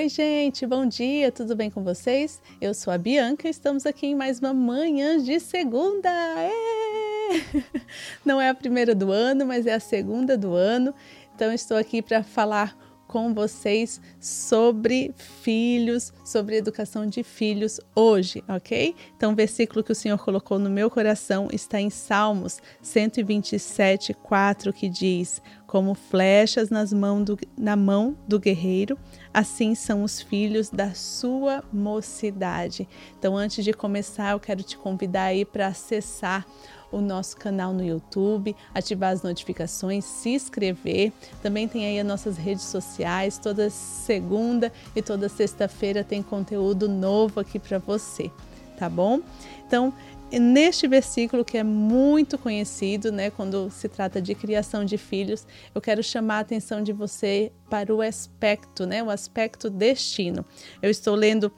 Oi, gente, bom dia, tudo bem com vocês? Eu sou a Bianca e estamos aqui em mais uma manhã de segunda. É! Não é a primeira do ano, mas é a segunda do ano. Então, estou aqui para falar com vocês sobre filhos, sobre educação de filhos hoje, ok? Então, o versículo que o Senhor colocou no meu coração está em Salmos 127, 4, que diz: Como flechas nas mãos do, na mão do guerreiro, assim são os filhos da sua mocidade. Então, antes de começar, eu quero te convidar aí para acessar o nosso canal no YouTube, ativar as notificações, se inscrever. Também tem aí as nossas redes sociais. Toda segunda e toda sexta-feira tem conteúdo novo aqui para você, tá bom? Então, neste versículo que é muito conhecido, né, quando se trata de criação de filhos, eu quero chamar a atenção de você para o aspecto, né, o aspecto destino. Eu estou lendo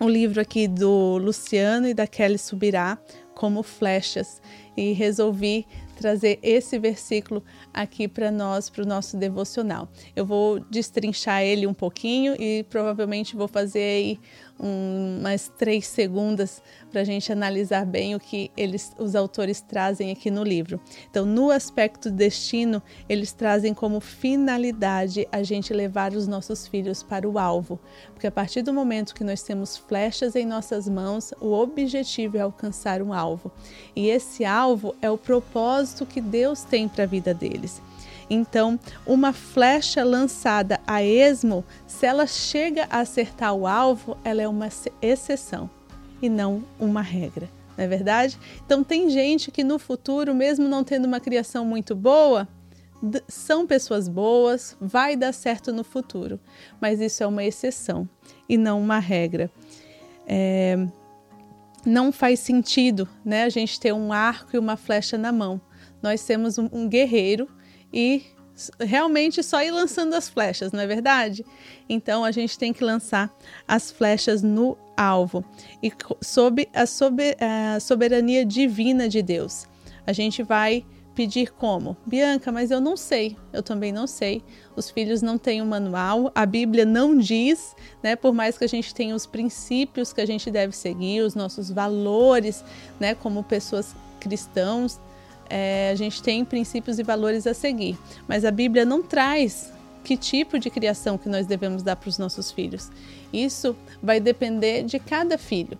um livro aqui do Luciano e da Kelly Subirá, como flechas e resolvi trazer esse versículo aqui para nós, para o nosso devocional. Eu vou destrinchar ele um pouquinho e provavelmente vou fazer aí um, umas três segundas para a gente analisar bem o que eles, os autores trazem aqui no livro. Então, no aspecto destino, eles trazem como finalidade a gente levar os nossos filhos para o alvo, porque a partir do momento que nós temos flechas em nossas mãos, o objetivo é alcançar um alvo. E esse alvo é o propósito que Deus tem para a vida deles. Então, uma flecha lançada a esmo, se ela chega a acertar o alvo, ela é uma exceção e não uma regra. Não é verdade? Então, tem gente que no futuro, mesmo não tendo uma criação muito boa, são pessoas boas, vai dar certo no futuro, mas isso é uma exceção e não uma regra. É, não faz sentido né, a gente ter um arco e uma flecha na mão. Nós temos um, um guerreiro e realmente só ir lançando as flechas, não é verdade? Então a gente tem que lançar as flechas no alvo e sob a soberania divina de Deus. A gente vai pedir como? Bianca, mas eu não sei, eu também não sei. Os filhos não têm um manual, a Bíblia não diz, né? Por mais que a gente tenha os princípios que a gente deve seguir, os nossos valores, né? Como pessoas cristãos, é, a gente tem princípios e valores a seguir, mas a Bíblia não traz que tipo de criação que nós devemos dar para os nossos filhos. Isso vai depender de cada filho.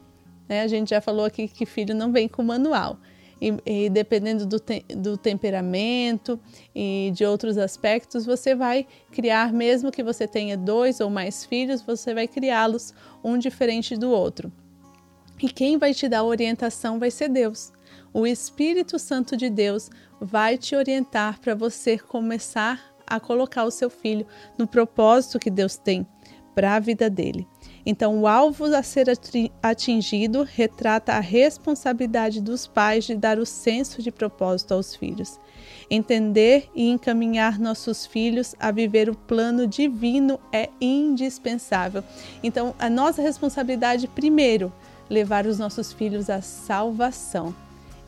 Né? A gente já falou aqui que filho não vem com manual. E, e dependendo do, te, do temperamento e de outros aspectos, você vai criar, mesmo que você tenha dois ou mais filhos, você vai criá-los um diferente do outro. E quem vai te dar orientação vai ser Deus o Espírito Santo de Deus vai te orientar para você começar a colocar o seu filho no propósito que Deus tem para a vida dele. Então, o alvo a ser atingido retrata a responsabilidade dos pais de dar o senso de propósito aos filhos. Entender e encaminhar nossos filhos a viver o plano divino é indispensável. Então, a nossa responsabilidade, primeiro, levar os nossos filhos à salvação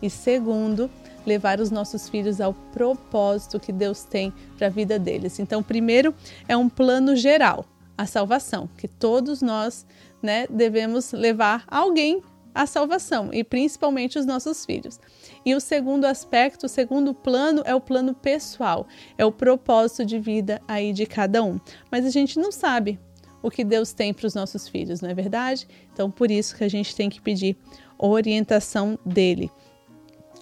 e segundo, levar os nossos filhos ao propósito que Deus tem para a vida deles. Então, primeiro é um plano geral, a salvação, que todos nós, né, devemos levar alguém à salvação e principalmente os nossos filhos. E o segundo aspecto, o segundo plano é o plano pessoal, é o propósito de vida aí de cada um. Mas a gente não sabe o que Deus tem para os nossos filhos, não é verdade? Então, por isso que a gente tem que pedir orientação dele.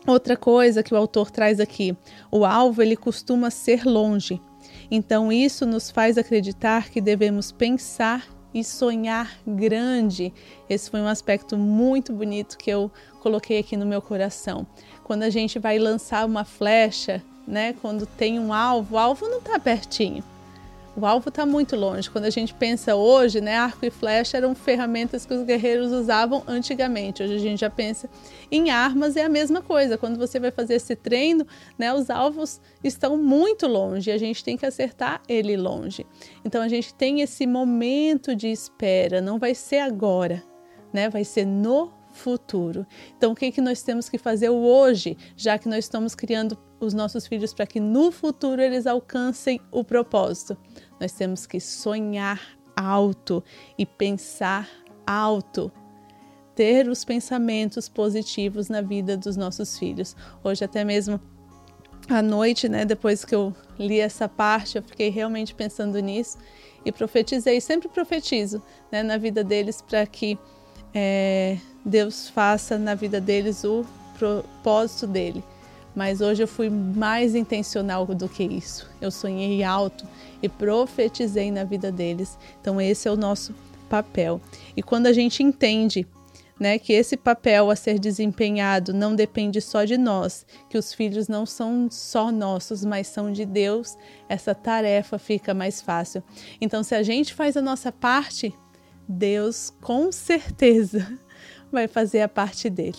Outra coisa que o autor traz aqui, o alvo ele costuma ser longe. Então isso nos faz acreditar que devemos pensar e sonhar grande. Esse foi um aspecto muito bonito que eu coloquei aqui no meu coração. Quando a gente vai lançar uma flecha, né, quando tem um alvo, o alvo não está pertinho. O alvo está muito longe. Quando a gente pensa hoje, né, arco e flecha eram ferramentas que os guerreiros usavam antigamente. Hoje a gente já pensa em armas, é a mesma coisa. Quando você vai fazer esse treino, né, os alvos estão muito longe e a gente tem que acertar ele longe. Então a gente tem esse momento de espera, não vai ser agora, né, vai ser no futuro. Então, o que, que nós temos que fazer hoje, já que nós estamos criando os nossos filhos para que no futuro eles alcancem o propósito? Nós temos que sonhar alto e pensar alto. Ter os pensamentos positivos na vida dos nossos filhos. Hoje, até mesmo à noite, né, depois que eu li essa parte, eu fiquei realmente pensando nisso e profetizei. Sempre profetizo né, na vida deles para que é, Deus faça na vida deles o propósito dele. Mas hoje eu fui mais intencional do que isso. Eu sonhei alto e profetizei na vida deles. Então, esse é o nosso papel. E quando a gente entende né, que esse papel a ser desempenhado não depende só de nós, que os filhos não são só nossos, mas são de Deus, essa tarefa fica mais fácil. Então, se a gente faz a nossa parte, Deus com certeza vai fazer a parte dele,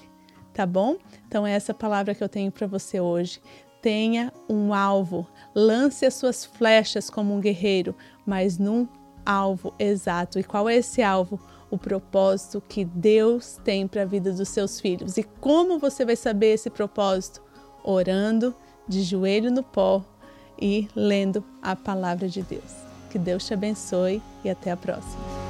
tá bom? Então, é essa palavra que eu tenho para você hoje. Tenha um alvo, lance as suas flechas como um guerreiro, mas num alvo exato. E qual é esse alvo? o propósito que Deus tem para a vida dos seus filhos. E como você vai saber esse propósito? Orando, de joelho no pó e lendo a palavra de Deus. Que Deus te abençoe e até a próxima.